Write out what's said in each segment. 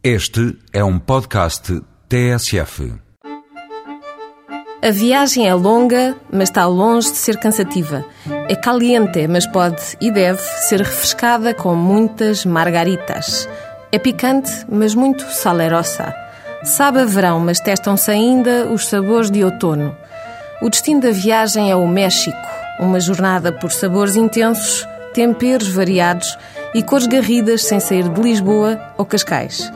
Este é um podcast TSF. A viagem é longa, mas está longe de ser cansativa. É caliente, mas pode e deve ser refrescada com muitas margaritas. É picante, mas muito salerosa. Sabe a verão, mas testam-se ainda os sabores de outono. O destino da viagem é o México, uma jornada por sabores intensos, temperos variados e cores garridas sem sair de Lisboa ou Cascais.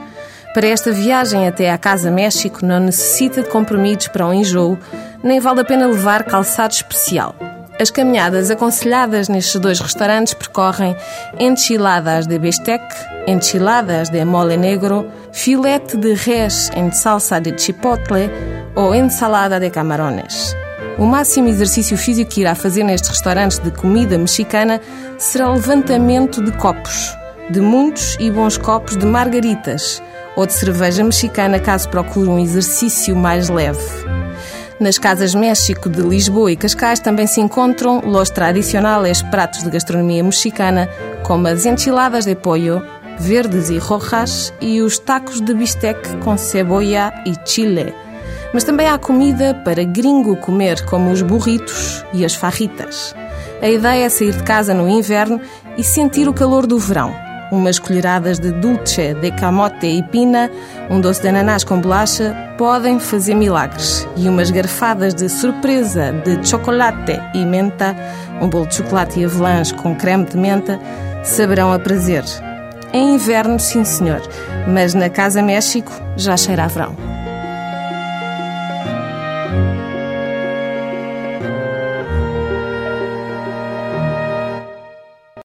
Para esta viagem até à Casa México não necessita de compromissos para um enjoo, nem vale a pena levar calçado especial. As caminhadas aconselhadas nestes dois restaurantes percorrem enchiladas de bistec, enchiladas de mole negro, filete de res em salsa de chipotle ou ensalada de camarones. O máximo exercício físico que irá fazer nestes restaurantes de comida mexicana será levantamento de copos, de muitos e bons copos de margaritas ou de cerveja mexicana, caso procure um exercício mais leve. Nas Casas México de Lisboa e Cascais também se encontram los tradicionais pratos de gastronomia mexicana, como as enchiladas de pollo, verdes e rojas, e os tacos de bistec com cebolla e chile. Mas também há comida para gringo comer, como os burritos e as farritas. A ideia é sair de casa no inverno e sentir o calor do verão umas colheradas de dulce de camote e pina, um doce de ananás com bolacha, podem fazer milagres. E umas garfadas de surpresa de chocolate e menta, um bolo de chocolate e avelãs com creme de menta, saberão a prazer. Em inverno, sim senhor, mas na Casa México já cheira a verão.